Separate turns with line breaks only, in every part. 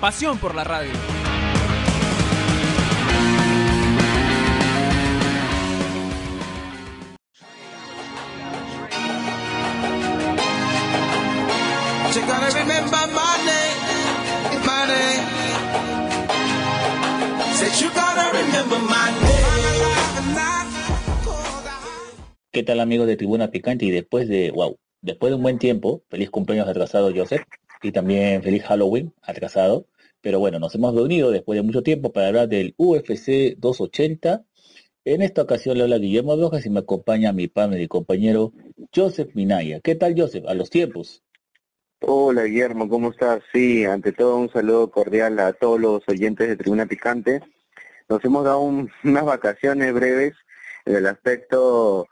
Pasión por la radio.
¿Qué tal amigos de Tribuna Picante? Y después de, wow, después de un buen tiempo, feliz cumpleaños atrasado Joseph y también feliz Halloween atrasado. Pero bueno, nos hemos reunido después de mucho tiempo para hablar del UFC 280. En esta ocasión le habla Guillermo Rojas y me acompaña mi padre y compañero Joseph Minaya. ¿Qué tal Joseph? A los tiempos.
Hola Guillermo, ¿cómo estás? Sí, ante todo un saludo cordial a todos los oyentes de Tribuna Picante. Nos hemos dado un- unas vacaciones breves en el aspecto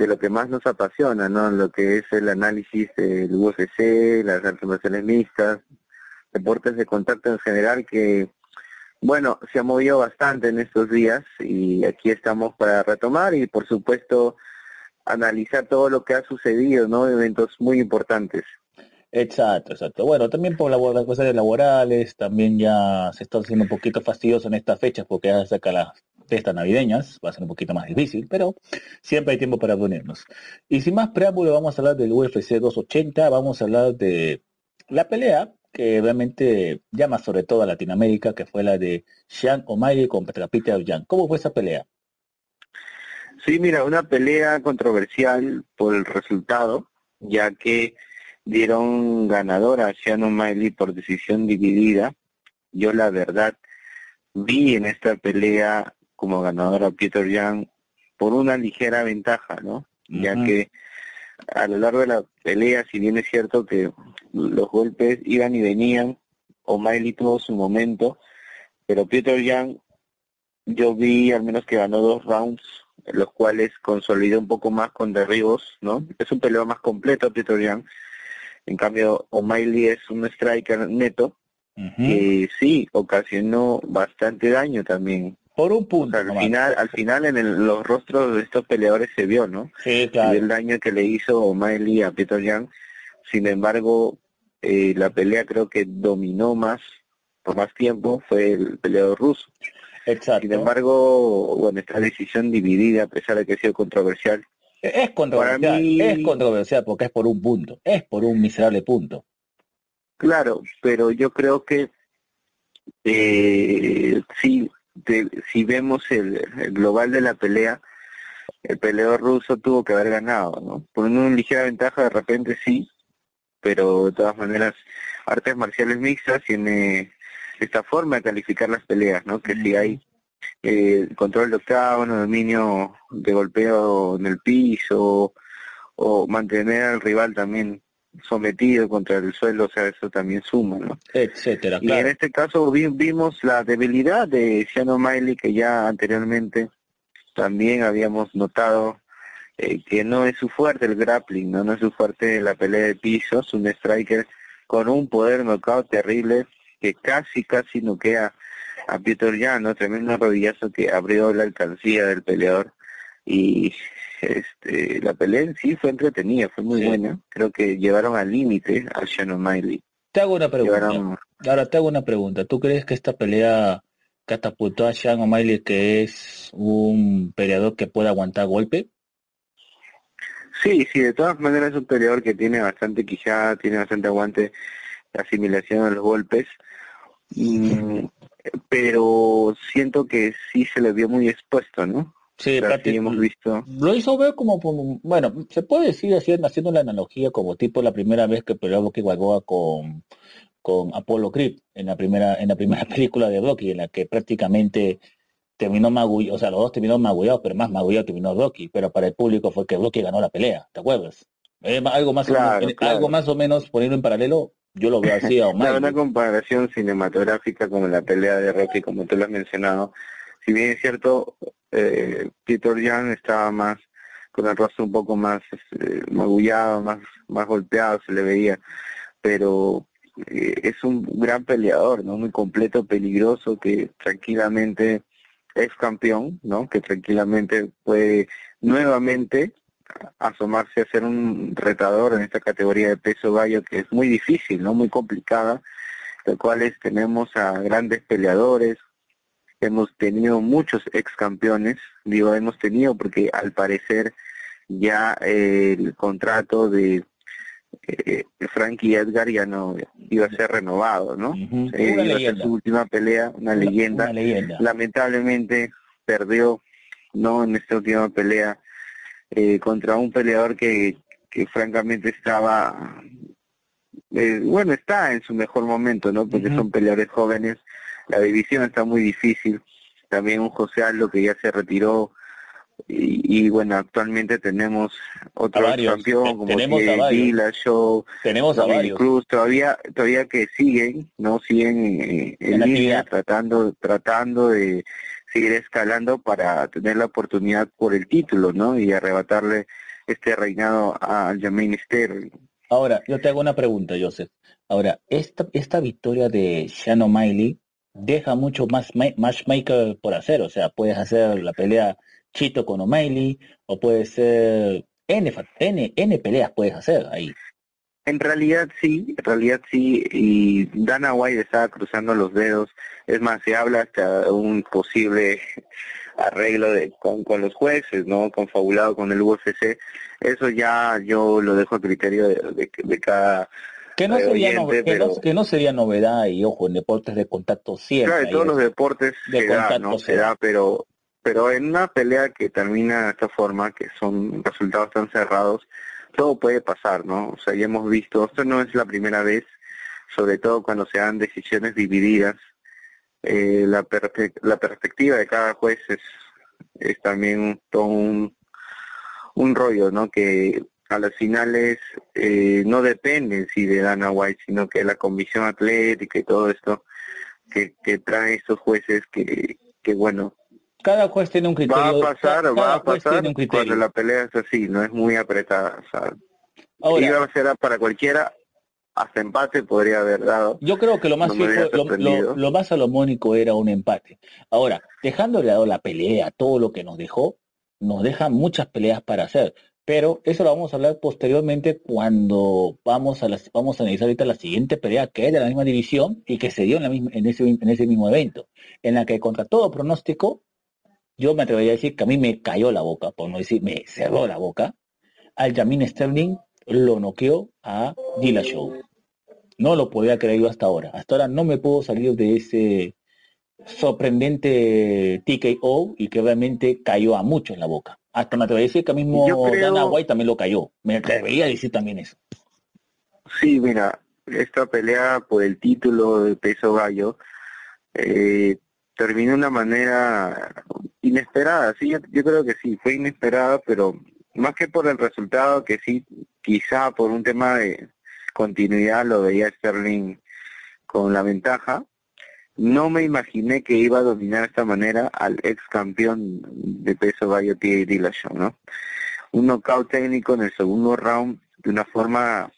de lo que más nos apasiona, ¿no? Lo que es el análisis del UFC, las marciales mixtas, deportes de contacto en general que, bueno, se ha movido bastante en estos días y aquí estamos para retomar y por supuesto analizar todo lo que ha sucedido, ¿no? Eventos muy importantes.
Exacto, exacto. Bueno, también por las cosas laborales, también ya se está haciendo un poquito fastidioso en estas fechas porque ya saca las fiestas navideñas, va a ser un poquito más difícil, pero siempre hay tiempo para reunirnos. Y sin más preámbulo, vamos a hablar del UFC 280, vamos a hablar de la pelea que realmente llama sobre todo a Latinoamérica, que fue la de Sean O'Malley contra Peter Yan. ¿Cómo fue esa pelea?
Sí, mira, una pelea controversial por el resultado, ya que dieron ganadora a Shannon Miley por decisión dividida. Yo la verdad vi en esta pelea como ganadora a Peter Young por una ligera ventaja, ¿no? Ya que a lo largo de la pelea, si bien es cierto que los golpes iban y venían, O'Malley tuvo su momento, pero Peter Young yo vi al menos que ganó dos rounds, los cuales consolidó un poco más con derribos, ¿no? Es un peleo más completo Peter Young. En cambio, O'Malley es un striker neto que sí ocasionó bastante daño también.
Por un
O
punto.
sea, al
nomás.
final, al final en el- los rostros de estos peleadores se vio, ¿no?
Sí, claro.
el daño que le hizo O'Malley a Peter Young. Sin embargo, eh, la pelea creo que dominó más por más tiempo fue el peleador ruso.
Exacto.
Sin embargo, bueno, esta decisión dividida, a pesar de que ha sido controversial,
Es controversial,
mí-
es controversial porque es por un punto, es por un miserable punto.
claro, pero yo creo que eh, si, si vemos el, el global de la pelea, el peleador ruso tuvo que haber ganado, ¿no? Por una ligera ventaja de repente sí, pero de todas maneras, artes marciales mixtas tiene esta forma de calificar las peleas, ¿no? Que si hay eh, control de octágono, dominio de golpeo en el piso, o mantener al rival también sometido contra el suelo, o sea, eso también suma, ¿no?
etcétera,
Y en este caso vi- vimos la debilidad de Shannon Miley, que ya anteriormente también habíamos notado eh, que no es su fuerte el grappling, no, no es su fuerte la pelea de pisos, un striker con un poder knockout terrible que casi, casi noquea a Peter Yan, ¿no? Tremendo rodillazo que abrió la alcancía del peleador y este la pelea en sí fue entretenida, fue muy
Sí.
buena. Creo que llevaron al límite a Shannon Miley.
Te hago una pregunta.
Llevaron
Ahora te hago una pregunta. ¿Tú crees que esta pelea catapultó a Sean O'Malley que es un peleador que puede aguantar golpe?
Sí, sí, de todas maneras es un peleador que tiene bastante quijada, tiene bastante aguante, asimilación a los golpes, Mm, pero siento que sí se le vio muy expuesto, ¿no?
Sí,
O sea, sí
prácti-
hemos visto.
Lo hizo ver como, bueno, se puede decir haciendo, haciendo la analogía como tipo la primera vez que peleó Rocky Balboa con, con Apollo Creed en la primera, en la primera película de Rocky, en la que prácticamente terminó magullado, o sea, los dos terminaron magullados, pero más magullado terminó Rocky, pero para el público fue que Rocky ganó la pelea, ¿te acuerdas? Eh, algo más o menos,
claro.
algo más o menos ponerlo en paralelo, Yo lo veo así a
Claro, una comparación cinematográfica con la pelea de Rocky, como tú lo has mencionado. Si bien es cierto, eh, Peter Jan estaba más con el rostro un poco más este, magullado, más, más golpeado, se le veía, pero eh, es un gran peleador, ¿no? Muy completo, peligroso, que tranquilamente es campeón, ¿no? Que tranquilamente puede nuevamente asomarse a ser un retador en esta categoría de peso gallo que es muy difícil, ¿no? Muy complicada, de cuales tenemos a grandes peleadores, hemos tenido muchos ex campeones, digo hemos tenido porque al parecer ya el contrato de eh, Frankie Edgar ya no iba a ser renovado, ¿no? Eh, iba a ser su última pelea, una, leyenda. Lamentablemente perdió, ¿no? En esta última pelea eh, contra un peleador que, que francamente estaba, eh, bueno, está en su mejor momento, ¿no? Porque son peleadores jóvenes, la división está muy difícil, también un José Aldo que ya se retiró, y, bueno, actualmente tenemos otro campeón como tenemos Vila, Show,
tenemos a varios.
Cruz, todavía, todavía que siguen, no siguen eh, en, línea, tratando, tratando de seguir escalando para tener la oportunidad por el título, ¿no? Y arrebatarle este reinado a Jermaine Sterling.
Ahora, yo te hago una pregunta, Joseph. Ahora, esta, esta victoria de Shannon Miley deja mucho más matchmaker por hacer, o sea, puedes hacer la pelea Chito con O'Malley, o puede ser N, N, N peleas puedes hacer ahí.
En realidad sí, en realidad sí, y Dana White estaba cruzando los dedos, es más, se habla hasta un posible arreglo de, con, con los jueces, ¿no? Confabulado con el UFC, eso ya yo lo dejo a criterio de, de, cada
que no, sería que, no, sería novedad y ojo en deportes de contacto siempre
claro, en todos los deportes de se no se da pero pero en una pelea que termina de esta forma, que son resultados tan cerrados, todo puede pasar, ¿no? O sea, ya hemos visto, esto no es la primera vez, sobre todo cuando se dan decisiones divididas, eh, la, la perspectiva de cada juez es, es también todo un, un rollo, ¿no? Que a las finales eh, no dependen si de Dana White, sino que la comisión atlética y todo esto que, que trae estos jueces que, que bueno,
cada juez tiene un criterio.
Va a pasar, va a pasar cuando la pelea es así, no es muy apretada. O iba a ser para cualquiera, hasta empate podría haber dado.
Yo creo que lo más lo, más salomónico era un empate. Ahora, dejando de lado la pelea, todo lo que nos dejó, nos deja muchas peleas para hacer. Pero eso lo vamos a hablar posteriormente cuando vamos a vamos a analizar ahorita la siguiente pelea que es de la misma división y que se dio en, la misma, en, ese, en ese mismo evento, en la que contra todo pronóstico yo me atrevería a decir que a mí me cayó la boca, por no decir me cerró la boca, al Jamin Sterling lo noqueó a Dillashaw. No lo podía creer yo hasta ahora. Hasta ahora no me puedo salir de ese sorprendente TKO y que realmente cayó a muchos en la boca. Hasta me atrevería a decir que a mismo Dana White también lo cayó. Me atrevería a decir también eso.
Sí, mira, esta pelea por el título de peso gallo eh, terminó de una manera inesperada, sí, yo, creo que sí, fue inesperada, pero más que por el resultado, que sí, quizá por un tema de continuidad lo veía Sterling con la ventaja, no me imaginé que iba a dominar de esta manera al ex campeón de peso gallo T.A. Dillashaw, ¿no? Un knockout técnico en el segundo round de una forma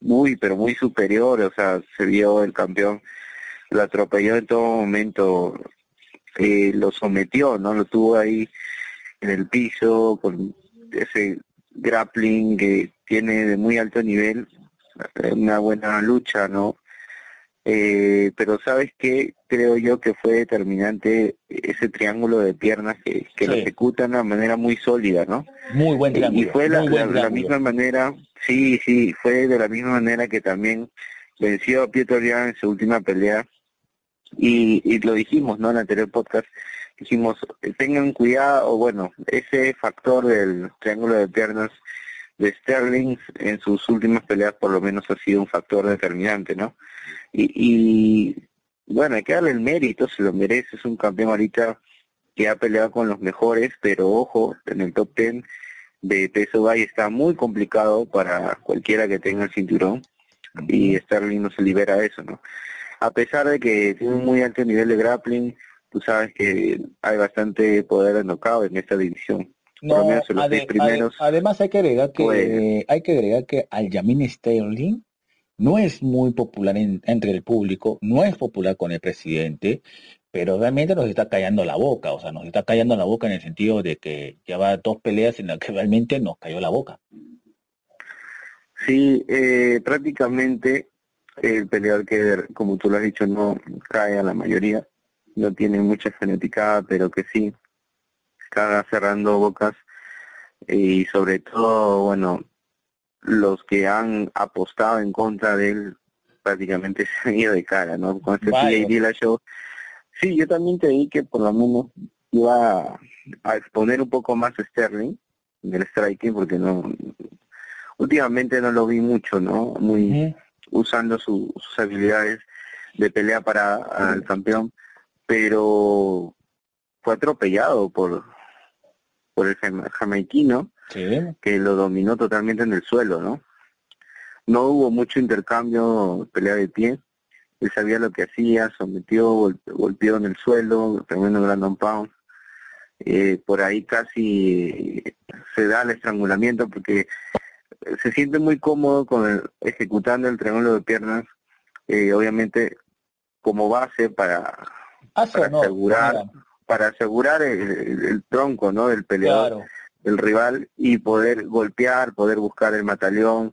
muy, pero muy superior, o sea, se vio el campeón lo atropelló en todo momento, eh, lo sometió, ¿no? Lo tuvo ahí en el piso con ese grappling que tiene de muy alto nivel, una buena lucha, ¿no? Eh, pero sabes qué, creo yo que fue determinante ese triángulo de piernas que, que lo ejecuta de una manera muy sólida, ¿no?
Muy buen triángulo.
Y fue la, la, misma manera, sí, sí, fue de la misma manera que también venció a Pietro Jan en su última pelea y, lo dijimos, ¿no? En el anterior podcast, dijimos, tengan cuidado, bueno, ese factor del triángulo de piernas de Sterling en sus últimas peleas por lo menos ha sido un factor determinante, ¿no? Y, y bueno, hay que darle el mérito, se lo merece, es un campeón ahorita que ha peleado con los mejores, pero ojo, en el top ten de peso Valle está muy complicado para cualquiera que tenga el cinturón y Sterling no se libera de eso, ¿no? A pesar de que tiene un muy alto nivel de grappling, tú sabes que hay bastante poder de knockout en esta división.
No,
los
ade-
primeros.
ade- además hay que agregar que
pues-
hay que agregar que Aljamain Sterling no es muy popular en- entre el público, no es popular con el presidente, pero realmente nos está callando la boca, o sea, nos está callando la boca en el sentido de que lleva dos peleas en las que realmente nos cayó la boca.
Sí, eh, prácticamente el peleador que, como tú lo has dicho, no cae a la mayoría, no tiene mucha genética, pero que sí está cerrando bocas y sobre todo, bueno, los que han apostado en contra de él prácticamente se han ido de cara, ¿no? Con este
Vaya.
TJ Dillashaw. Sí, yo también te di que por lo menos iba a, a exponer un poco más a Sterling en el striking porque no últimamente no lo vi mucho, ¿no? Muy usando su- sus habilidades de pelea para al campeón, pero fue atropellado por por el jama- jamaiquino
Sí,
que lo dominó totalmente en el suelo, ¿no? No hubo mucho intercambio, pelea de pie. Él sabía lo que hacía, sometió, gol- golpeó en el suelo, tremendo Brandon Pound. Eh, por ahí casi se da el estrangulamiento porque se siente muy cómodo con el- ejecutando el triángulo de piernas, eh, obviamente como base para, asegurar,
mira,
para asegurar el, el- el tronco, ¿no? Del peleador
claro.
del rival y poder golpear, poder buscar el mataleón.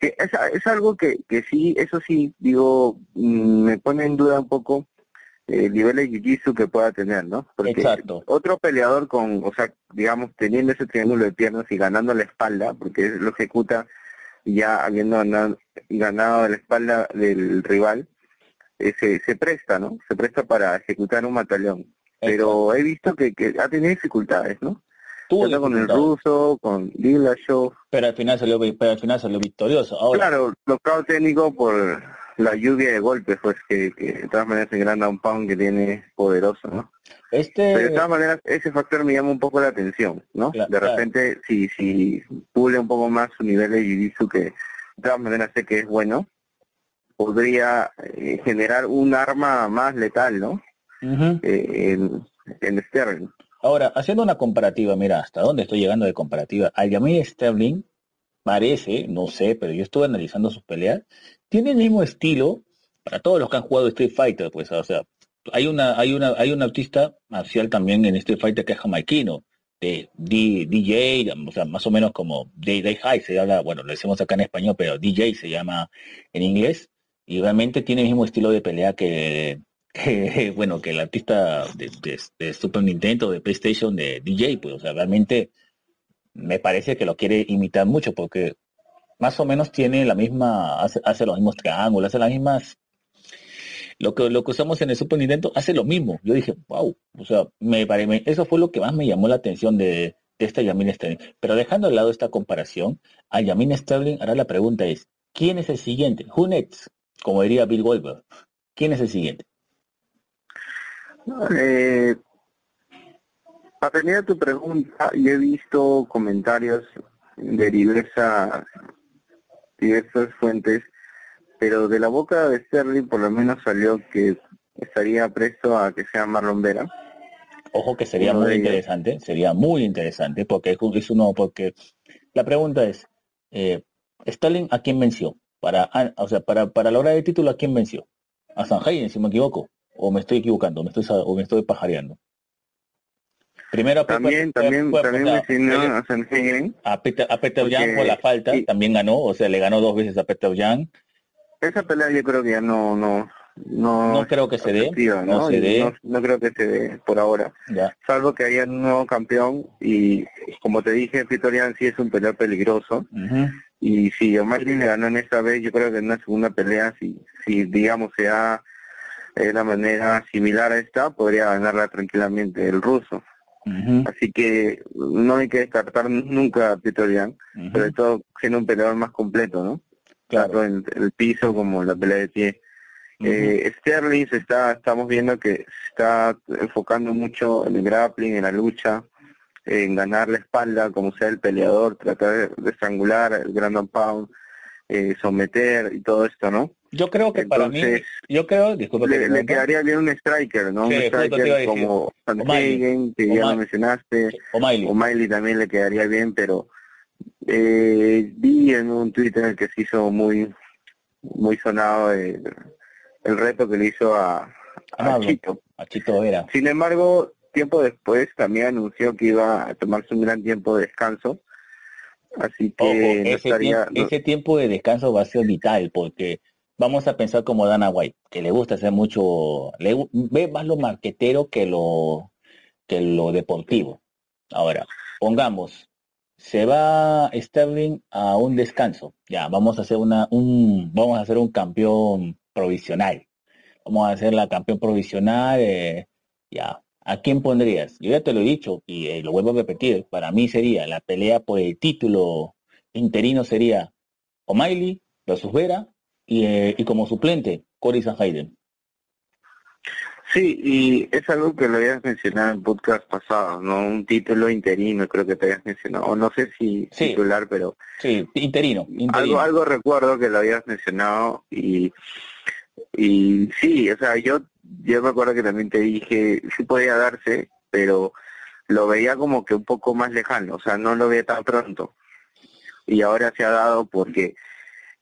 Que es, es algo que, que sí, eso sí, digo, mm, me pone en duda un poco el nivel de jiu-jitsu que pueda tener, ¿no? Porque
Exacto.
otro peleador con, o sea, digamos, teniendo ese triángulo de piernas y ganando la espalda, porque lo ejecuta ya habiendo ganado, ganado la espalda del rival, eh, se, se presta, ¿no? Se presta para ejecutar un mataleón. Pero he visto que, que ha tenido dificultades, ¿no?
Tuvo
con el ruso, con Dillashaw.
pero al final salió, pero al final salió victorioso. Ahora,
Claro, técnico por la lluvia de golpes, pues que, que de todas maneras el gran down pound que tiene poderoso, ¿no?
este,
Pero de todas maneras ese factor me llama un poco la atención, ¿no?
Claro,
de
claro.
repente, si, si pule un poco más su nivel de jiu-jitsu, que de todas maneras sé que es bueno, podría eh, generar un arma más letal, ¿no? Eh, en, en Sterling.
Ahora, haciendo una comparativa, mira, hasta dónde estoy llegando de comparativa. Aljamain Sterling parece, no sé, pero yo estuve analizando sus peleas, tiene el mismo estilo para todos los que han jugado Street Fighter, pues, o sea, hay una, hay una, hay un artista marcial también en Street Fighter que es jamaiquino, de D- DJ, o sea, más o menos como DJ High se habla, bueno, lo decimos acá en español, pero DJ se llama en inglés, y realmente tiene el mismo estilo de pelea que, bueno, que el artista de, de- Super Nintendo, de PlayStation, de DJ, pues, o sea, realmente me parece que lo quiere imitar mucho porque más o menos tiene la misma, hace, los mismos triángulos, hace las mismas, lo que, lo que usamos en el Super Nintendo hace lo mismo. Yo dije, wow, o sea, me, eso fue lo que más me llamó la atención de, esta Yamin Sterling. Pero dejando de lado esta comparación, a Yamin Sterling, ahora la pregunta es, ¿quién es el siguiente? Who? Como diría Bill Goldberg. ¿Quién es el siguiente?
Eh, atendiendo a tu pregunta, yo he visto comentarios de diversas, diversas fuentes, pero de la boca de Sterling por lo menos salió que estaría presto a que sea Marlon Vera.
Ojo que sería
Uno
muy
de ellos.
interesante, sería muy interesante, porque es, un- es uno, porque la pregunta es, eh, Stalin a quién venció? Para, ah, o sea, para, para lograr el título, ¿a quién venció? A Sanjay, si me equivoco, o me estoy equivocando, me estoy, o me estoy pajareando. Primero a Peter-
También, también,
fue-
también
fue-
mencionó
fue-
a
a Peter, a Peter
Porque-
Jan por la falta,
y-
también ganó, o sea, le ganó dos veces a Peter Jan.
Esa pelea yo creo que ya no, no, no,
No creo que se dé, no
¿no?
se dé.
no, no creo que se dé por ahora.
Ya.
salvo que haya un nuevo campeón y como te dije, Vitorian sí es un peleador peligroso y si O'Malley le ganó en esta vez, yo creo que en una segunda pelea, si, si digamos se da de una manera similar a esta, podría ganarla tranquilamente el ruso. Así que no hay que descartar nunca a Vitorian,
Ujú.
sobre todo siendo un peleador más completo, ¿no?
Claro.
Tanto en el piso como en la pelea de pie. Eh, Sterling se está, estamos viendo que se está enfocando mucho en el grappling, en la lucha, en ganar la espalda, como sea el peleador, tratar de, estrangular el Grand Pound. eh, someter y todo esto, ¿no?
Yo creo que para mí, yo creo, disculpa
Le, le quedaría bien un striker, ¿no?
Sí,
un striker como Van
O'Malley.
Hagen, que ya lo
O'Malley.
mencionaste,
o Miley.
o Miley también le quedaría bien, pero eh, vi en un Twitter que se hizo muy muy sonado el, el reto que le hizo a, a. Chito.
a Chito Vera.
Sin embargo, tiempo después también anunció que iba a tomarse un gran tiempo de descanso, así que
Ojo,
no
ese,
estaría...
tiempo, ese tiempo de descanso va a ser vital porque vamos a pensar como Dana White, que le gusta hacer mucho, ve más lo marquetero que lo que lo deportivo. Ahora, pongamos, se va Sterling a un descanso. Ya, vamos a hacer una un vamos a hacer un campeón provisional. Vamos a hacer la campeón provisional eh, ya. ¿A quién pondrías? Yo ya te lo he dicho y eh, lo vuelvo a repetir. Para mí sería la pelea por el título interino sería O'Malley versus Vera y, eh, y como suplente Cory Sanhagen.
Sí, y es algo que lo habías mencionado en podcast pasado, ¿no? Un título interino, creo que te habías mencionado, o no sé si
Sí.
titular, pero
Sí, interino, interino.
algo algo recuerdo que lo habías mencionado y y sí, o sea, yo yo me acuerdo que también te dije sí podía darse, pero lo veía como que un poco más lejano, o sea, no lo veía tan pronto. Y ahora se ha dado porque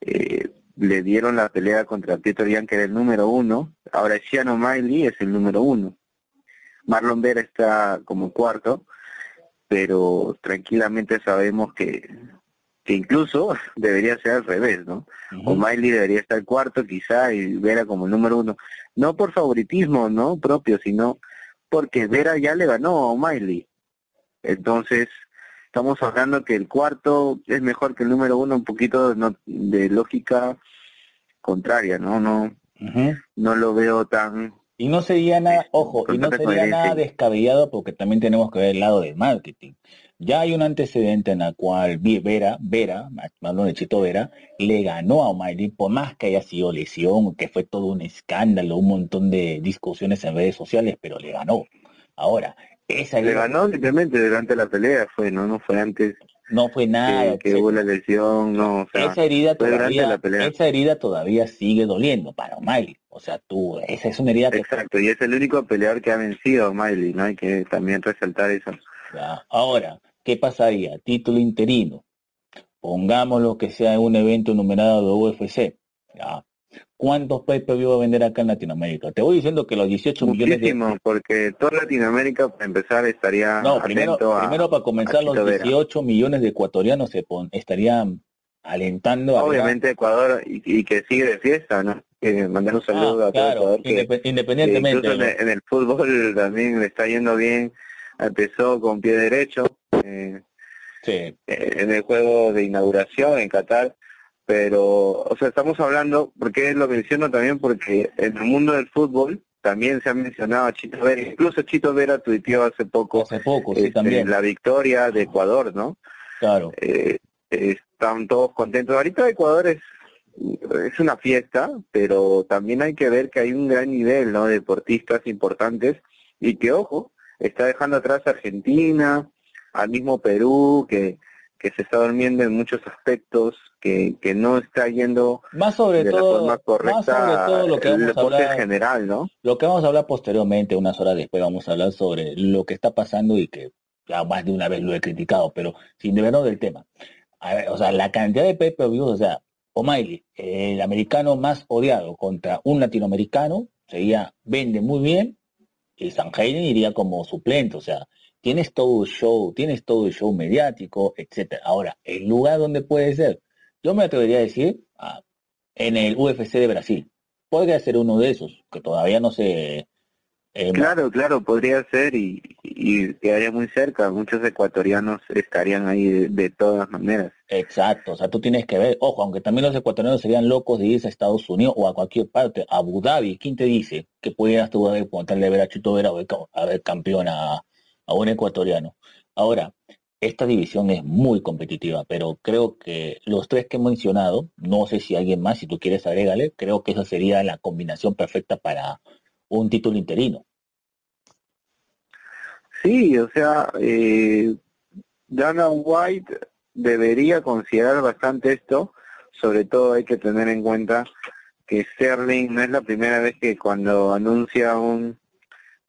eh, le dieron la pelea contra Peter Yan, que era el número uno. Ahora Sean O'Malley es el número uno. Marlon Vera está como cuarto, pero tranquilamente sabemos que, que incluso debería ser al revés, ¿no?
Ujú.
O'Malley debería estar cuarto quizá y Vera como el número uno. No por favoritismo, ¿no? Propio, sino porque Vera ya le ganó a O'Malley. Entonces, estamos hablando que el cuarto es mejor que el número uno, un poquito no- de lógica contraria, ¿no? No, no lo veo tan...
Y no sería nada, ojo, y no sería
coherencia.
nada descabellado porque también tenemos que ver el lado del marketing. Ya hay un antecedente en el cual Vi- Vera, Vera, hablando de Chito Vera, le ganó a O'Malley, por más que haya sido lesión, que fue todo un escándalo, un montón de discusiones en redes sociales, pero le ganó. Ahora, esa
Le ganó simplemente durante la pelea, fue, ¿no? No fue antes
no fue nada.
que, hubo la lesión, no, o sea,
esa herida todavía,
la pelea.
esa herida todavía sigue doliendo para O'Malley. O sea, tú, esa es una herida que
Exacto, y es el único peleador que ha vencido a Miley, ¿no? Hay que también resaltar eso.
Ya. Ahora, ¿qué pasaría? Título interino. Pongámoslo que sea un evento numerado de UFC. Ya. ¿Cuántos pay-per-view va a vender acá en Latinoamérica? Te voy diciendo que los 18 millones de...
Muchísimo, porque toda Latinoamérica, para empezar, estaría
No, primero,
a...
primero para comenzar, los
Chito Vera.
18 millones de ecuatorianos se pon- estarían alentando a...
Obviamente Ecuador, y, y que sigue de fiesta, ¿no? Que mandar un
Ah,
a todo Ecuador,
indep-
que
independientemente.
incluso en
de
el, en el fútbol también le está yendo bien, empezó con pie derecho, eh,
Sí,
eh, en el juego de inauguración en Qatar, pero, o sea, estamos hablando, porque lo menciono también porque en el mundo del fútbol también se ha mencionado a Chito Vera, incluso Chito Vera tuiteó hace poco
hace poco, sí,
este,
también.
la victoria de Ecuador, ¿no?
Claro.
Eh, están todos contentos. Ahorita Ecuador es, es una fiesta, pero también hay que ver que hay un gran nivel, ¿no? De deportistas importantes y que, ojo, está dejando atrás a Argentina, al mismo Perú, que, que se está durmiendo en muchos aspectos, que, que no está yendo
Más sobre
de la
todo,
forma
más
correcta
sobre todo lo que
el
vamos a
deporte
hablar
en general, ¿no?
Lo que vamos a hablar posteriormente, unas horas después, vamos a hablar sobre lo que está pasando y que ya más de una vez lo he criticado, pero sin debernos del tema. A ver, o sea, la cantidad de pay-per-views, o sea, O'Malley, el americano más odiado contra un latinoamericano, sería, vende muy bien, y Sanhagen iría como suplente, o sea, tienes todo el show, tienes todo el show mediático, etcétera. Ahora, el lugar donde puede ser, yo me atrevería a decir, ah, en el UFC de Brasil. Podría ser uno de esos, que todavía no se... eh,
Claro, claro, podría ser y, y quedaría muy cerca. Muchos ecuatorianos estarían ahí de, de todas maneras.
Exacto, o sea, tú tienes que ver, ojo, aunque también los ecuatorianos serían locos de irse a Estados Unidos o a cualquier parte, a Abu Dhabi, ¿quién te dice que pudieras tú de ver a Chito Vera o a ver campeón a, a un ecuatoriano? Ahora, esta división es muy competitiva, pero creo que los tres que he mencionado, no sé si alguien más, si tú quieres agrégale, creo que esa sería la combinación perfecta para un título interino.
Sí, o sea, eh, Dana White debería considerar bastante esto, sobre todo hay que tener en cuenta que Sterling no es la primera vez que cuando anuncia un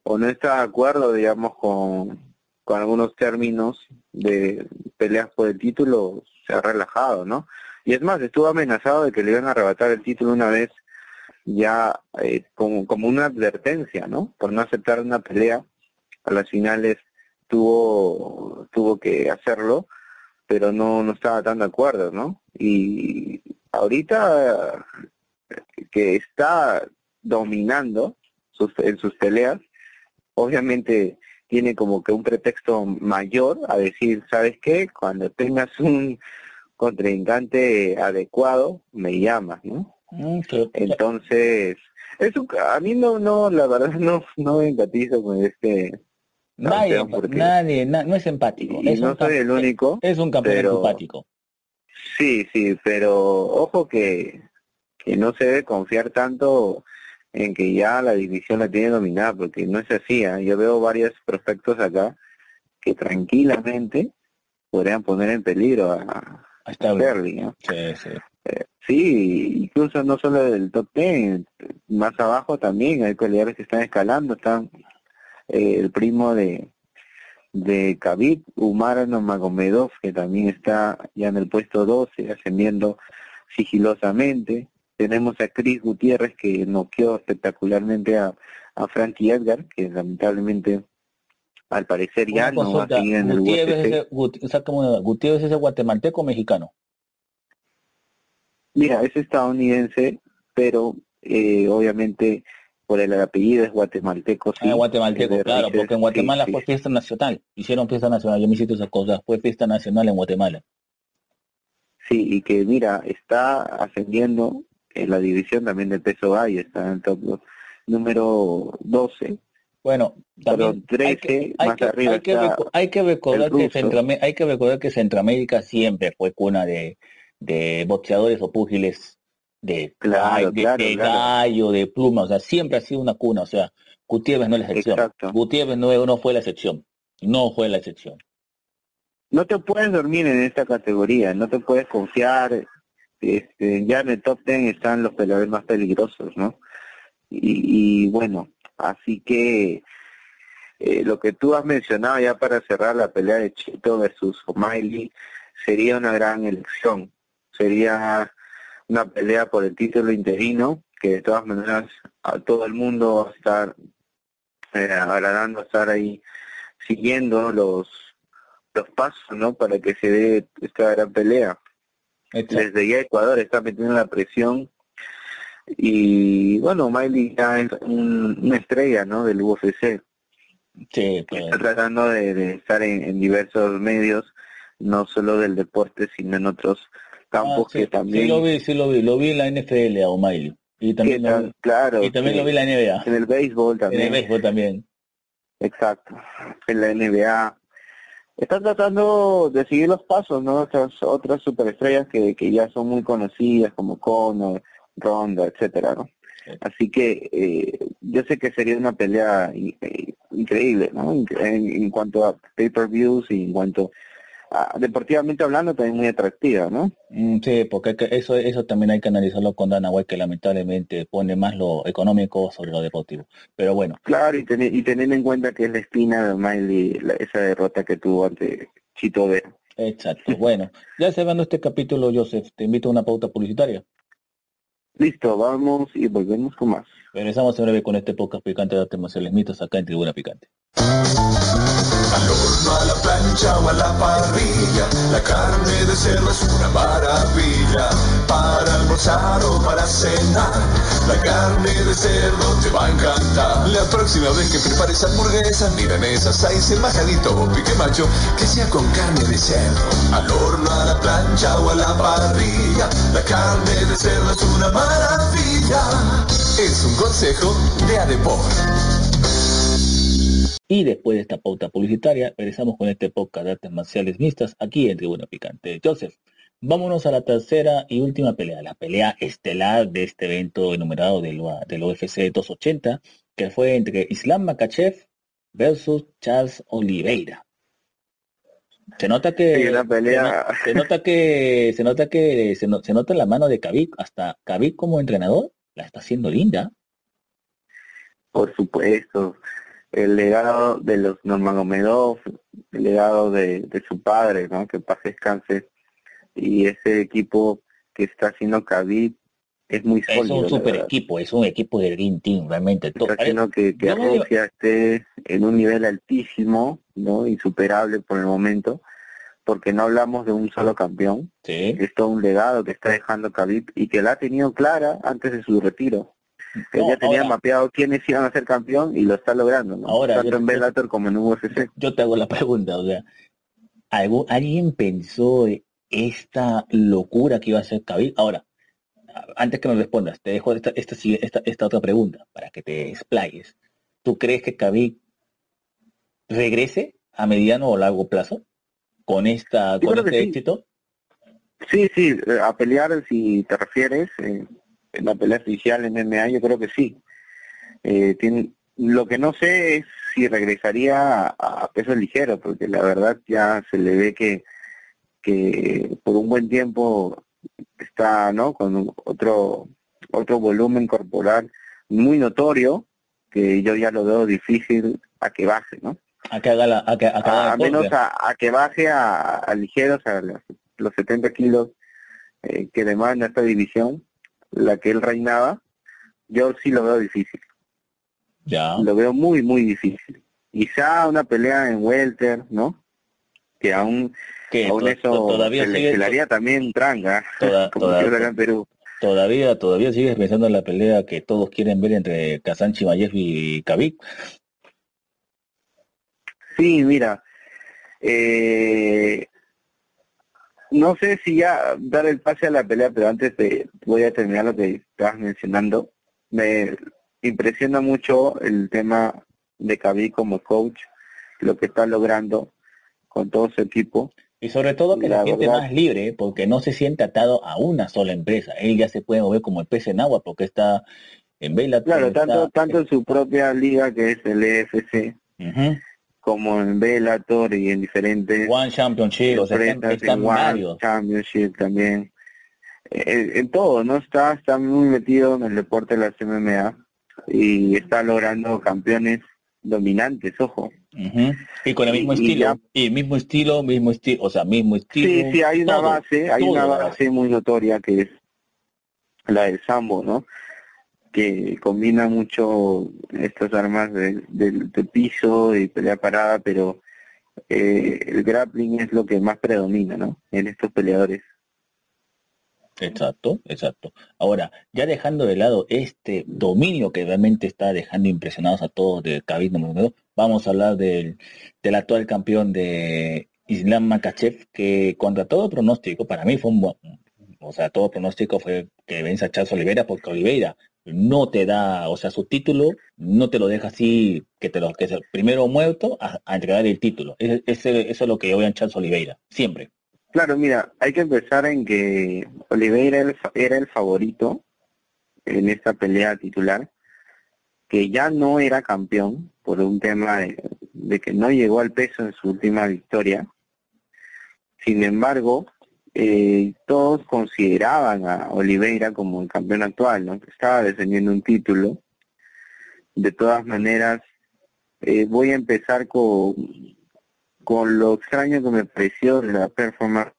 o no está de acuerdo, digamos, con, con algunos términos de peleas por el título, se ha relajado, ¿no? Y es más, estuvo amenazado de que le iban a arrebatar el título una vez ya eh, como, como una advertencia, ¿no? Por no aceptar una pelea. A las finales tuvo, tuvo que hacerlo, pero no, no estaba tan de acuerdo, ¿no? Y ahorita que está dominando sus, en sus peleas, obviamente tiene como que un pretexto mayor a decir, ¿sabes qué? Cuando tengas un contrincante adecuado, me llamas, ¿no?
Mm, pero-
Entonces, es un- a mí no, no, la verdad no, no empatizo con este
nadie,
porque
nadie, na- no es empático.
y
es,
no soy el único.
es un campeón
pero-
simpático.
Sí, sí, pero ojo que, que no se debe confiar tanto en que ya la división la tiene dominada, porque no es así. ¿ah? Yo veo varios prospectos acá que tranquilamente podrían poner en peligro a, a Sterling. ¿no?
sí, sí.
Sí, incluso no solo del top 10, más abajo también hay peleadores que están escalando, están eh, el primo de de Khabib, Umar Nurmagomedov, que también está ya en el puesto 12, ascendiendo sigilosamente. Tenemos a Chris Gutiérrez, que noqueó espectacularmente a, a Frankie Edgar, que lamentablemente al parecer ya
Una
no va a
consulta,
seguir en el
Gutiérrez,
UFC.
ese, Gut- Gutiérrez es el guatemalteco o mexicano.
Mira, es estadounidense, pero eh, obviamente por el apellido es guatemalteco. Sí,
Ah, guatemalteco, claro, porque en Guatemala
sí,
fue fiesta nacional. Hicieron fiesta nacional, yo me hiciste esas cosas. Fue fiesta nacional en Guatemala.
Sí, y que mira, está ascendiendo en la división también del peso gallo, está en el top número 12,
Bueno, también hay
13,
que, hay
más
que,
arriba
hay que
está
hay que recordar que
ruso.
Centroamé- hay que recordar que Centroamérica siempre fue cuna de, de boxeadores o púgiles de,
Claro,
de,
claro,
de
claro.
gallo, de pluma, o sea, siempre ha sido una cuna, o sea, Gutiérrez no es la excepción.
Exacto.
Gutiérrez no, no fue la excepción, no fue la excepción.
No te puedes dormir en esta categoría, no te puedes confiar. Este, ya en el top 10 están los peleadores más peligrosos, ¿no? Y, y bueno, así que eh, lo que tú has mencionado ya para cerrar la pelea de Chito versus O'Malley sería una gran elección. Sería una pelea por el título interino, que de todas maneras a todo el mundo va a estar eh, agradando estar ahí siguiendo los los pasos, ¿no? Para que se dé esta gran pelea.
Exacto.
Desde ya Ecuador está metiendo la presión y bueno, Miley ya es un- una estrella, ¿no? Del UFC.
Sí, pues,
Está tratando de, de estar en, en diversos medios, no solo del deporte, sino en otros campos
ah, sí,
que también...
sí lo vi, sí lo vi, lo vi en la NFL a O'Malley. Y también, lo, vi-
claro,
y también lo vi en la NBA.
en el béisbol
En
también.
el béisbol también.
Exacto, en la NBA. Están tratando de seguir los pasos, ¿no? Otras, otras superestrellas que, que ya son muy conocidas, como Conor, Ronda, etcétera, ¿no?
Sí.
Así que eh, yo sé que sería una pelea in- eh, increíble, ¿no? In- En, en cuanto a pay-per-views y en cuanto a, deportivamente hablando, también muy atractiva, ¿no?
Mm, Sí, porque hay que- eso, eso también hay que analizarlo con Dana White, que lamentablemente pone más lo económico sobre lo deportivo. Pero bueno,
Claro, y, tener, y tener en cuenta que es la espina de Miley, la- esa derrota que tuvo ante Chito Vera.
exacto. Bueno, ya cerrando este capítulo, Joseph, te invito a una pauta publicitaria.
Listo, vamos y volvemos con más.
Regresamos en breve con este podcast picante de artes marciales mitos acá en Tribuna Picante.
Plancha a la parrilla, la carne de cerdo es una maravilla. Para almorzar o para cenar, la carne de cerdo te va a encantar. La próxima vez que prepares hamburguesas, milanesas, el majadito o pique macho, que sea con carne de cerdo. Al horno, a la plancha o a la parrilla, la carne de cerdo es una maravilla. Es un consejo de Adepor.
Y después de esta pauta publicitaria, regresamos con este podcast de artes marciales mixtas aquí en Tribuna Picante. Joseph, vámonos a la tercera y última pelea, la pelea estelar de este evento enumerado del, del UFC 280, que fue entre Islam Makachev versus Charles Oliveira. Se nota que
Sí, una pelea.
se, no- se nota que se nota que se, no- se nota la mano de Khabib, hasta Khabib como entrenador la está haciendo linda.
Por supuesto, el legado de los Nurmagomedov, el legado de, de su padre, ¿no? Que pase descanse, y ese equipo que está haciendo Khabib es muy
Es
sólido.
un
la
super equipo, es un equipo del Green Team, realmente.
Está haciendo que, que Rusia esté en un nivel altísimo, ¿no? Insuperable por el momento, porque no hablamos de un solo campeón,
Sí.
es todo un legado que está dejando Khabib y que la ha tenido clara antes de su retiro. Él
No,
ya tenía
ahora-
mapeado quiénes iban a ser campeón y lo está logrando, ¿no?
Ahora,
Tanto
yo-
en Bellator como en UFC.
yo te hago la pregunta, o sea, ¿algún- ¿alguien pensó esta locura que iba a hacer Khabib? Ahora, antes que me respondas, te dejo esta, esta, esta, esta otra pregunta para que te explayes. ¿Tú crees que Khabib regrese a mediano o largo plazo con esta con
que
este éxito?
Sí, sí, eh, a pelear, si te refieres, eh, la pelea oficial en MMA, yo creo que sí. Eh, tiene, lo que no sé es si regresaría a, a peso ligero, porque la verdad ya se le ve que, que por un buen tiempo está no con otro otro volumen corporal muy notorio que yo ya lo veo difícil a que baje, ¿no?
A que haga la, a que, a que haga
a,
el
menos a, a que baje a, a ligeros, a los, los 70 kilos eh, que demanda esta división, la que él reinaba, yo sí lo veo difícil,
Ya.
lo veo muy, muy difícil. Quizá una pelea en welter, ¿no? Que aún,
Que
aún
to-
eso
to- todavía
se,
sigue-
le haría también tranga,
Toda-
como
toda-
acá en Perú.
Todavía, todavía sigues pensando en la pelea que todos quieren ver entre Kazan Chimaev y Khabib.
Sí, mira, eh, no sé si ya dar el pase a la pelea, pero antes de, voy a terminar lo que estabas mencionando. Me impresiona mucho el tema de Khabib como coach, lo que está logrando con todo su equipo.
Y sobre todo que
La
la siente
verdad-
más libre porque no se siente atado a una sola empresa. Él ya se puede mover como el pez en agua porque está en Bellator.
Claro,
está-
tanto tanto en su propia liga que es el EFC. Como en Bellator y en diferentes
One Championship, o sea, están
en One. Championship también. En, en todo, ¿no? Está, está muy metido en el deporte de la MMA y está logrando campeones dominantes, ojo.
Ujú. Y con el mismo
y
estilo.
ya-
Y mismo estilo, mismo estilo, o sea, mismo estilo.
Sí, sí, hay una
todo,
base, hay una base muy notoria que es la del sambo, ¿no? Que combina mucho estas armas de, de piso y pelea parada, pero eh, el grappling es lo que más predomina, ¿no? En estos peleadores.
Exacto, exacto. Ahora, ya dejando de lado este dominio que realmente está dejando impresionados a todos de Khabib Nurmagomedov, vamos a hablar del, del actual campeón de Islam Makachev, que contra todo pronóstico, para mí fue un buen, o sea, todo pronóstico fue que vence a Charles Oliveira, porque Oliveira no te da, o sea, su título no te lo deja así, que te lo, que es el primero muerto a, a entregar el título. Ese- eso es lo que veo en Charles Oliveira, siempre.
Claro, mira, hay que empezar en que Oliveira era el, favorito en esta pelea titular, que ya no era campeón por un tema de que no llegó al peso en su última victoria. Sin embargo, eh, todos consideraban a Oliveira como el campeón actual, ¿no? Que estaba defendiendo un título. De todas maneras, eh, voy a empezar con, con lo extraño que me pareció de la performance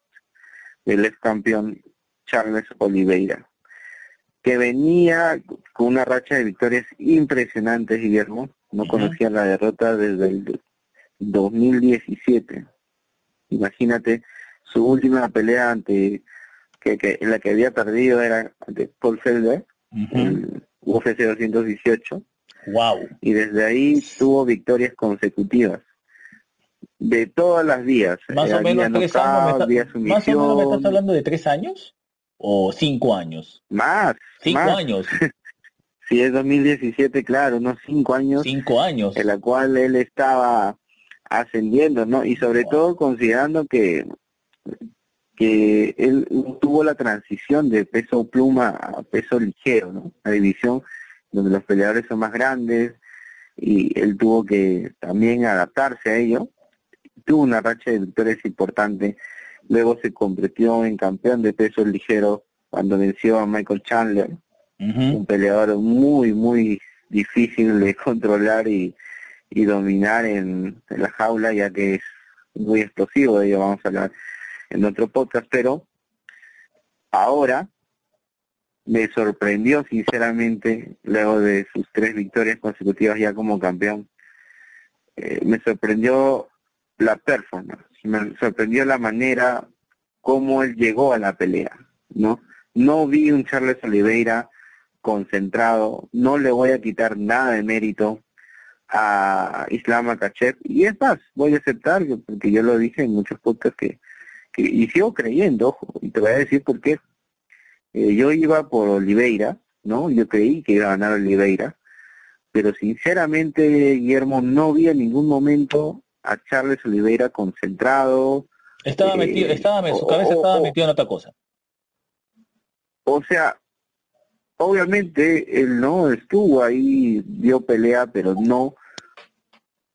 del ex campeón Charles Oliveira, que venía con una racha de victorias impresionantes, Guillermo. No conocía la derrota desde el 2017. Imagínate, su última pelea ante que, que en la que había perdido era ante Paul Felder, el UFC 218
Wow.
y desde ahí tuvo victorias consecutivas de todas las vías
Más
eh,
o menos tres
knockout,
años.
vía
me está- más o menos me estás hablando de tres años o cinco años.
más
Cinco
más.
años.
si es 2017 claro unos cinco años
Cinco años.
en la cual él estaba ascendiendo no y sobre
Wow.
todo considerando que que él tuvo la transición de peso pluma a peso ligero no la división donde los peleadores son más grandes y él tuvo que también adaptarse a ello. Tuvo una racha de victorias importante, luego se convirtió en campeón de peso ligero cuando venció a Michael Chandler, un peleador muy, muy difícil de controlar y, y dominar en, en la jaula, ya que es muy explosivo, de ello vamos a hablar en otro podcast, pero ahora me sorprendió sinceramente, luego de sus tres victorias consecutivas ya como campeón, eh, me sorprendió la performance, me sorprendió la manera como él llegó a la pelea, ¿no? No vi un Charles Oliveira concentrado, no le voy a quitar nada de mérito a Islam Makachev, y es más, voy a aceptar, porque yo lo dije en muchos podcasts que y sigo creyendo, ojo, y te voy a decir por qué, eh, yo iba por Oliveira, ¿no? Yo creí que iba a ganar Oliveira, pero sinceramente, Guillermo, no vi en ningún momento a Charles Oliveira concentrado.
Estaba
eh,
metido, estaba, su cabeza
o-
estaba metida en otra cosa.
O sea, obviamente él no estuvo ahí, dio pelea, pero no,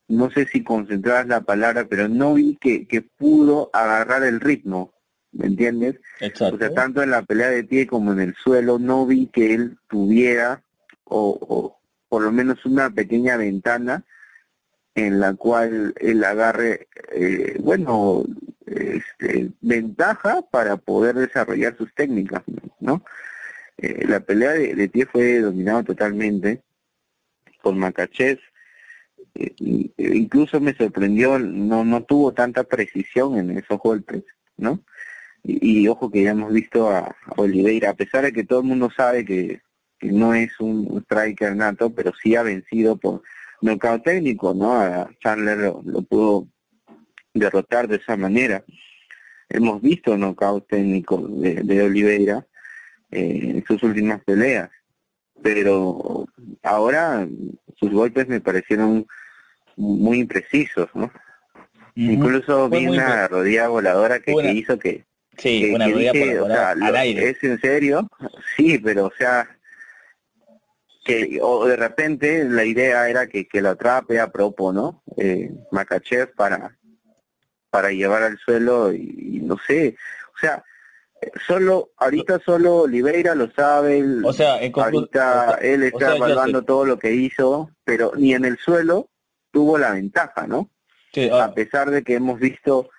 no sé si concentrada es la palabra, pero no vi que, que pudo agarrar el ritmo, ¿me entiendes?
Exacto.
O sea, tanto en la pelea de pie como en el suelo, no vi que él tuviera, o, o por lo menos una pequeña ventana en la cual él agarre, eh, bueno, este, ventaja para poder desarrollar sus técnicas, ¿no? Eh, la pelea de, de pie fue dominada totalmente por e incluso me sorprendió, no, no tuvo tanta precisión en esos golpes, ¿no? Y, ojo que ya hemos visto a, Oliveira, a pesar de que todo el mundo sabe que, no es un striker nato, pero sí ha vencido por nocaut técnico, ¿no? A Chandler lo, pudo derrotar de esa manera. Hemos visto nocaut técnico de, de Oliveira eh, en sus últimas peleas, pero ahora sus golpes me parecieron muy imprecisos, ¿no? Incluso
Fue
vi una rodilla voladora que,
Fue una-
que hizo que,
Sí,
que-
una
que
rodilla
dije, o sea,
al
lo-
aire.
¿Es en serio? Sí, pero o sea, que o de repente la idea era que, que lo atrape a propo, ¿no? Eh, Makachev para, para llevar al suelo y, y no sé, o sea, solo, ahorita solo Oliveira lo sabe, él-
O sea,
ahorita
o sea,
él está evaluando todo lo que hizo, pero ni en el suelo tuvo la ventaja, ¿no?
Sí, ah,
a pesar de que hemos visto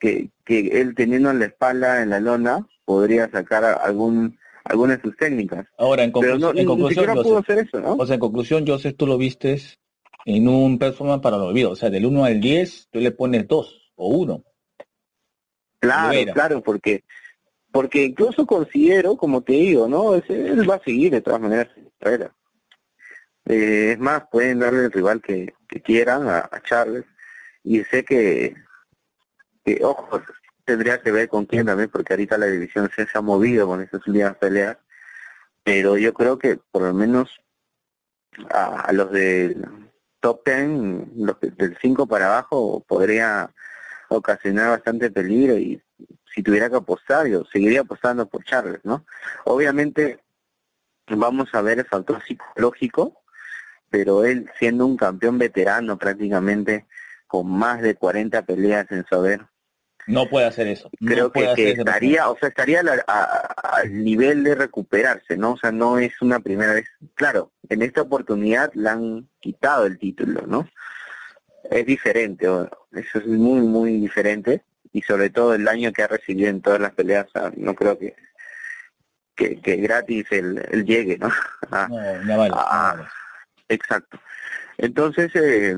que, que él teniendo en la espalda, en la lona, podría sacar algún alguna de sus técnicas.
ahora, en,
Pero no,
en conclusión,
siquiera pudo hacer eso, ¿no?
o sea, en conclusión, Joseph, tú lo vistes en un performance para el olvido. O sea, del 1 al 10, tú le pones 2 o 1.
claro, claro, porque porque incluso considero, como te digo, ¿no? Es- él va a seguir de todas maneras carrera. Eh, es más, pueden darle el rival que, quieran a, Charles y sé que, que, ojo, tendría que ver con quién también, porque ahorita la división se, se ha movido con estas últimas peleas, pero yo creo que por lo menos a, los del top 10, los que- del 5 para abajo, podría ocasionar bastante peligro y si tuviera que apostar, yo seguiría apostando por Charles, ¿no? Obviamente vamos a ver el factor psicológico, pero él siendo un campeón veterano prácticamente, con más de 40 peleas en su haber,
No puede hacer eso.
Creo que, estaría, o sea, estaría a a- al nivel de recuperarse, ¿no? O sea, no es una primera vez. Claro, en esta oportunidad le han quitado el título, ¿no? Es diferente, eso es muy, muy diferente, y sobre todo el daño que ha recibido en todas las peleas, no creo que que, que gratis el, el llegue, ¿no?
Vale. Vale.
Exacto. Entonces, eh,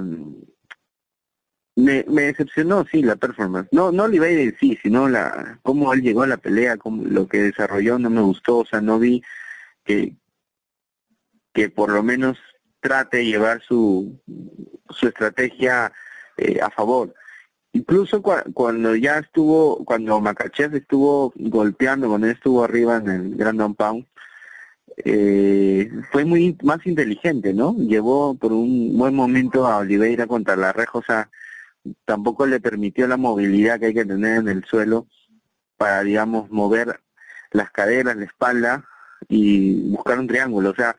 me, decepcionó, sí, la performance. No, no Oliveira en sí, sino la, cómo él llegó a la pelea, cómo, lo que desarrolló no me gustó, o sea, no vi que, que por lo menos trate de llevar su, su estrategia eh, a favor. Incluso cua- cuando ya estuvo, cuando Makachev estuvo golpeando, cuando él estuvo arriba en el Grand Pound, eh, fue muy más inteligente, ¿no? Llevó por un buen momento a Oliveira contra la reja, o sea, tampoco le permitió la movilidad que hay que tener en el suelo para, digamos, mover las caderas, la espalda y buscar un triángulo, o sea,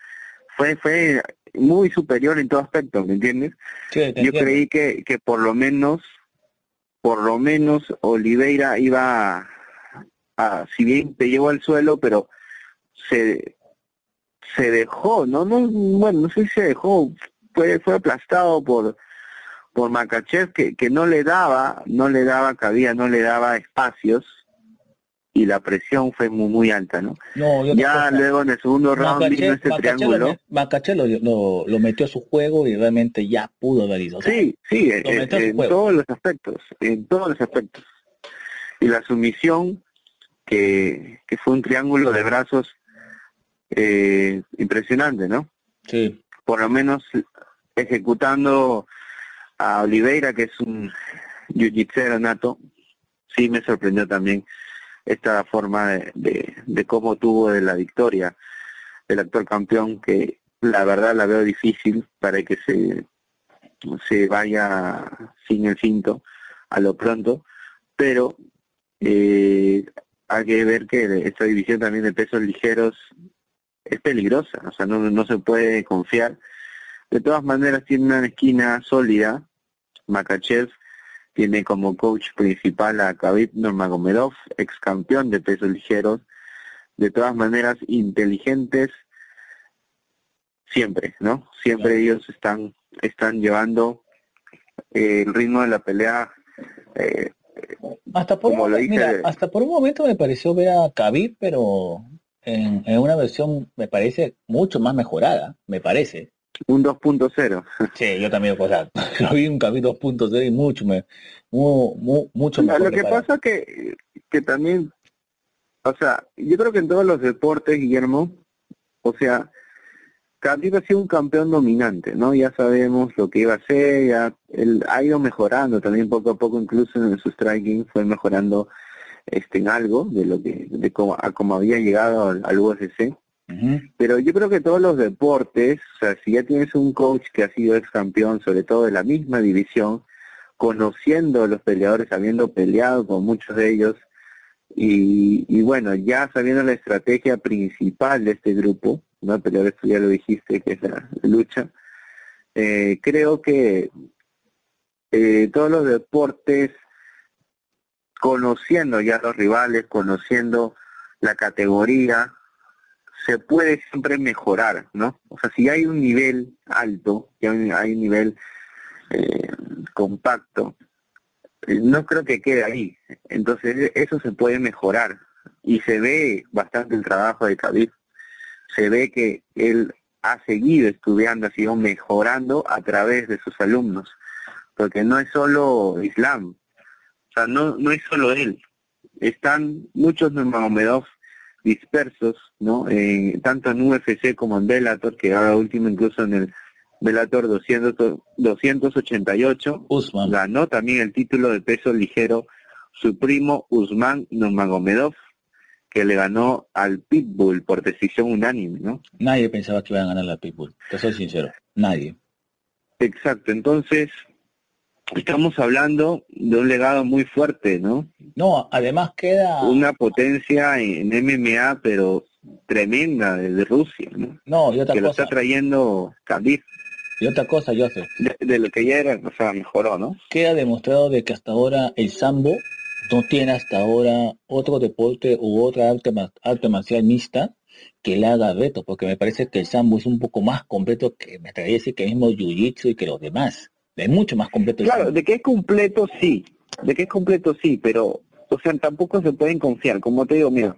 fue fue muy superior en todo aspecto, ¿me entiendes?
Sí,
Yo
entiendo.
creí que, que por lo menos por lo menos Oliveira iba a, a- si bien te llevó al suelo, pero se se dejó, no, no, bueno, no sé si se dejó, fue, fue aplastado por por Makachev que, que no le daba, no le daba cabida, no le daba espacios y la presión fue muy muy alta, ¿no?
No, y otra
Ya luego en el segundo round vino este triángulo.
Makachev lo, lo- lo metió a su juego y realmente ya pudo haber ido. O sea,
Sí, sí, en,
a su
en
juego.
todos los aspectos, en todos los aspectos. Y la sumisión, que, que fue un triángulo de brazos eh, impresionante, ¿no?
sí.
Por lo menos ejecutando a Oliveira, que es un jiu-jitsu nato, sí me sorprendió también esta forma de, de, de cómo tuvo de la victoria el actual campeón, que la verdad la veo difícil para que se, se vaya sin el cinto a lo pronto, pero eh, hay que ver que esta división también de pesos ligeros es peligrosa, o sea, no, no se puede confiar. De todas maneras tiene una esquina sólida, Makachev tiene como coach principal a Khabib Nurmagomedov, ex campeón de pesos ligeros, de todas maneras inteligentes siempre, ¿no? Siempre ellos están están llevando eh, el ritmo de la pelea eh,
Hasta por,
Como
un,
lo
momen-
dije-
mira, hasta por un momento me pareció ver a Khabib, pero en, en una versión me parece mucho más mejorada, me parece.
un 2.0.
Sí, yo también, o sea, lo vi un Khabib 2.0 y mucho, me, mu- mu- mucho
Lo
mejor.
que
preparado.
pasa que, que también, o sea, yo creo que en todos los deportes, Guillermo, o sea, Khabib ha sido un campeón dominante, ¿no? Ya sabemos lo que iba a hacer, ya él ha ido mejorando también poco a poco, incluso en su striking fue mejorando este en algo de lo que, de cómo, a cómo había llegado al, al UFC. Pero yo creo que todos los deportes, o sea, si ya tienes un coach que ha sido ex campeón, sobre todo de la misma división, conociendo a los peleadores, habiendo peleado con muchos de ellos, y, y bueno, ya sabiendo la estrategia principal de este grupo, ¿no? Peleadores, tú ya lo dijiste, que es la lucha, eh, creo que eh, todos los deportes, conociendo ya los rivales, conociendo la categoría, se puede siempre mejorar, ¿no? O sea, si hay un nivel alto, hay un, nivel eh, compacto, eh, no creo que quede ahí. Entonces, e- eso se puede mejorar. Y se ve bastante el trabajo de Khabib. Se ve que él ha seguido estudiando, ha seguido mejorando a través de sus alumnos. Porque no es solo Islam. O sea, no, no es solo él. Están muchos Nurmagomedov dispersos, ¿no? Eh, tanto en UFC como en Bellator, que ahora último incluso en el Bellator 200, 288,
Usman.
ganó también el título de peso ligero su primo Usman Nurmagomedov, que le ganó al Pitbull por decisión unánime, ¿no?
Nadie pensaba que iban a ganar la Pitbull, te soy sincero, nadie.
Exacto, entonces estamos hablando de un legado muy fuerte, ¿no?
No, además queda...
Una potencia en MMA, pero tremenda desde Rusia, ¿no?
No, y otra
Que lo
cosa,
está trayendo Khabib,
y otra cosa, Joseph,
de, de lo que ya era, o sea, mejoró, ¿no?
queda demostrado de que hasta ahora el sambo no tiene hasta ahora otro deporte u otra arte, arte marcial mixta que le haga reto, porque me parece que el sambo es un poco más completo que me atrevería a decir que mismo jiu-jitsu y que los demás. Es mucho más completo
Claro, de que es completo, sí. De que es completo, sí, pero, o sea, tampoco se pueden confiar. Como te digo, mira,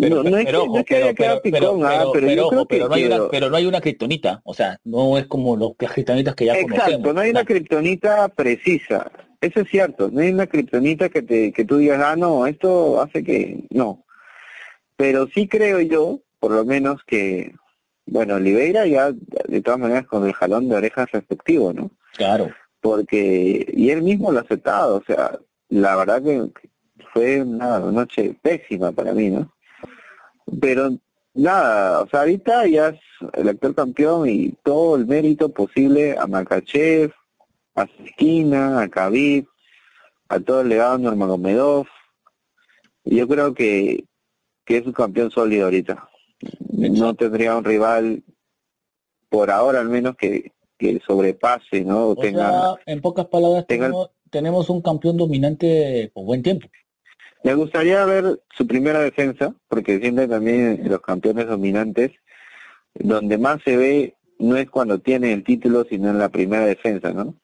Pero,
no, no es que, no es que
pero,
haya picón, ah,
pero,
yo creo que...
no hay una, pero no hay una kriptonita, o sea, no es como los kriptonitas que ya
Exacto,
conocemos.
no hay una kriptonita precisa. Eso es cierto, no hay una kriptonita que te que tú digas, ah, no, esto hace que... No. Pero sí creo yo, por lo menos que, bueno, Oliveira ya, de todas maneras, con el jalón de orejas respectivo, ¿no?
Claro.
porque y él mismo lo ha aceptado, o sea, la verdad que fue una noche pésima para mí, ¿no? Pero nada, o sea, ahorita ya es el actual campeón y todo el mérito posible a Makachev, a esquina, a Khabib, a todo el legado de Nurmagomedov. Y yo creo que, que es un campeón sólido ahorita. No tendría un rival, por ahora al menos, que, que sobrepase, ¿no? O tenga
sea, en pocas palabras,
tenga
tenemos, tenemos un campeón dominante por buen tiempo.
Me gustaría ver su primera defensa, porque siempre también los campeones dominantes, donde más se ve no es cuando tiene el título, sino en la primera defensa, ¿no?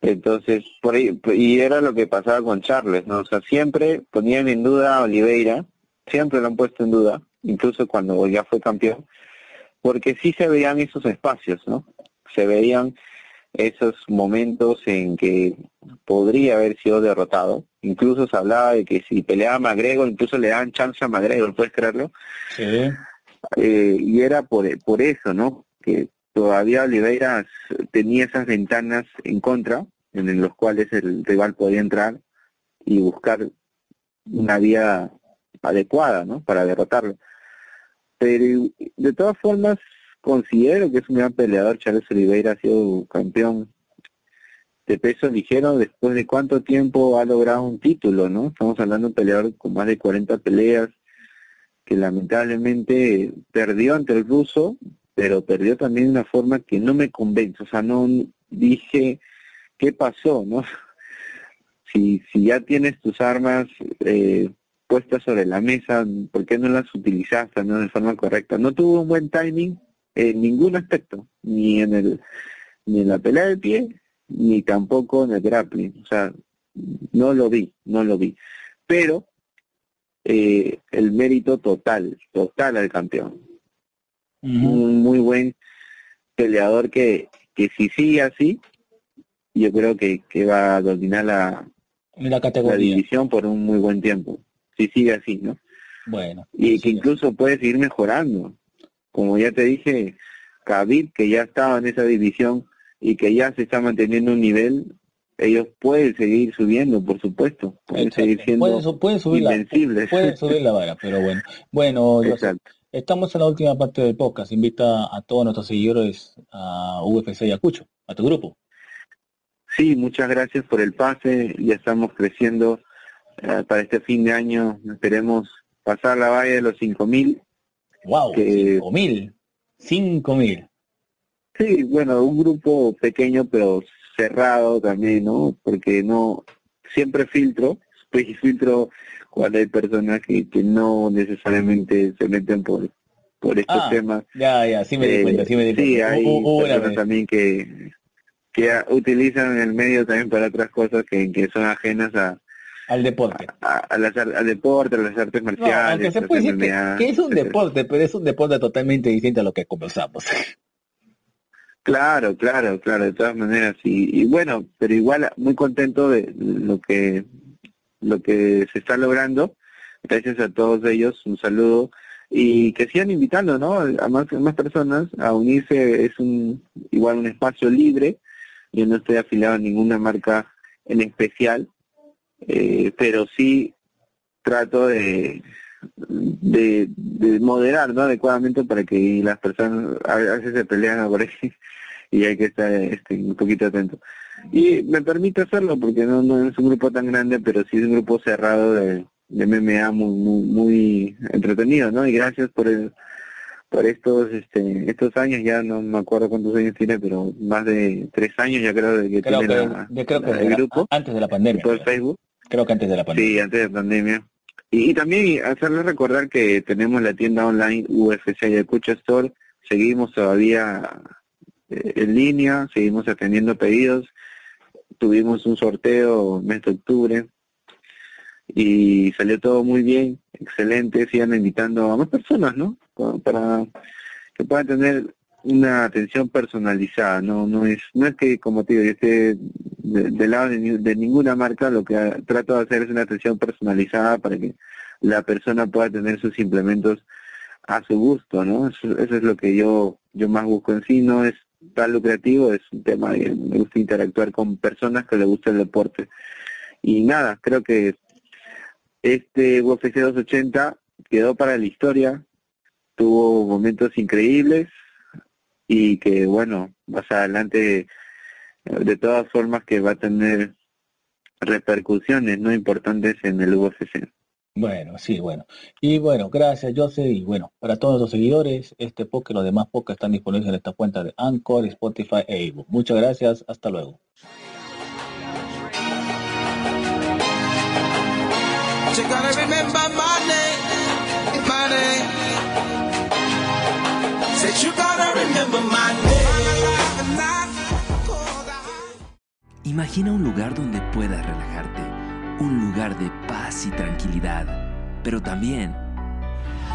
Entonces, por ahí, y era lo que pasaba con Charles, ¿no? O sea, siempre ponían en duda a Oliveira, siempre lo han puesto en duda, incluso cuando ya fue campeón, porque sí se veían esos espacios, ¿no? Se veían esos momentos en que podría haber sido derrotado. Incluso se hablaba de que si peleaba McGregor, incluso le daban chance a McGregor, ¿puedes creerlo?
Sí.
Eh, y era por, por eso, ¿no? Que todavía Oliveira tenía esas ventanas en contra, en los cuales el rival podía entrar y buscar una vía adecuada, ¿no? Para derrotarlo. Pero de todas formas, considero que es un gran peleador. Charles Oliveira ha sido campeón de peso ligero después de cuánto tiempo ha logrado un título, ¿no? Estamos hablando de un peleador con más de 40 peleas que lamentablemente perdió ante el ruso, pero perdió también de una forma que no me convence, o sea, no dije qué pasó, ¿no? Si, si ya tienes tus armas eh, puestas sobre la mesa, ¿por qué no las utilizaste ¿no? de forma correcta? No tuvo un buen timing en ningún aspecto, ni en el ni en la pelea de pie, ni tampoco en el grappling, o sea, no lo vi, no lo vi. Pero eh, el mérito total, total al campeón. Un muy buen peleador que, que si sigue así, yo creo que, que va a dominar la,
la, categoría.
división por un muy buen tiempo. Si sigue así, ¿no?
Bueno.
Y que incluso puede seguir mejorando. Como ya te dije, Khabib, que ya estaba en esa división y que ya se está manteniendo un nivel, ellos pueden seguir subiendo, por supuesto, pueden seguir siendo
pueden, subir
invencibles.
La, pueden subir la vara, pero bueno. Bueno, estamos en la última parte del podcast. Invita a todos nuestros seguidores a UFC y a Cucho, a tu grupo.
Sí, muchas gracias por el pase. Ya estamos creciendo eh, para este fin de año. Esperemos pasar la valla de los 5000.
¡Wow! Que... ¡5000! ¡5000!
Sí, bueno, un grupo pequeño, pero cerrado también, ¿no? Porque no, siempre filtro, pues filtro cuando hay personas que, que no necesariamente se meten por por estos
ah,
temas.
Ya, ya, sí me di cuenta, sí me di cuenta.
Sí, hay personas también que, que utilizan el medio también para otras cosas que, que son ajenas a,
al deporte.
A, las, al deporte, a las artes marciales. No,
aunque se puede decir que, es un deporte, pero es un deporte totalmente distinto a lo que conversamos.
Claro, claro, claro, de todas maneras. Y, y, bueno, pero igual muy contento de lo que lo que se está logrando. Gracias a todos ellos, un saludo y que sigan invitando, ¿no? A más, más personas a unirse. Es un igual un espacio libre. Yo no estoy afiliado a ninguna marca en especial, eh, pero sí trato de, de, de moderar ¿no? adecuadamente para que las personas a veces se pelean por ahí y hay que estar este, un poquito atento. Y me permite hacerlo porque no, no es un grupo tan grande, pero sí es un grupo cerrado de, de MMA muy, muy, muy entretenido, ¿no? Y gracias por el, por estos este estos años ya no me acuerdo cuántos años tiene pero más de tres años ya creo que
creo
tiene
que, creo que el grupo antes de la pandemia
por Facebook
creo que antes de la pandemia.
sí antes de la pandemia. Y, y también hacerles recordar que tenemos la tienda online UFC Ayacucho Store. Seguimos todavía eh, en línea, seguimos atendiendo pedidos, tuvimos un sorteo mes de octubre y salió todo muy bien, excelente, sigan invitando a más personas, ¿no? Para que puedan tener una atención personalizada, no no es no es que como te digo, yo esté del lado de, ninguna marca, lo que trato de hacer es una atención personalizada para que la persona pueda tener sus implementos a su gusto, ¿no? Eso, eso es lo que yo yo más busco en sí, no es tan lucrativo, es un tema que me gusta interactuar con personas que les gusta el deporte. Y nada, creo que este UFC 280 quedó para la historia, tuvo momentos increíbles y que bueno, más adelante eh, de todas formas que va a tener repercusiones no importantes en el UFC.
Bueno, sí, bueno. Y bueno, gracias Jose y bueno, para todos los seguidores, este podcast y los demás podcasts están disponibles en esta cuenta de Anchor, Spotify e iBook. Muchas gracias, hasta luego.
Imagina un lugar donde puedas relajarte, un lugar de paz y tranquilidad, pero también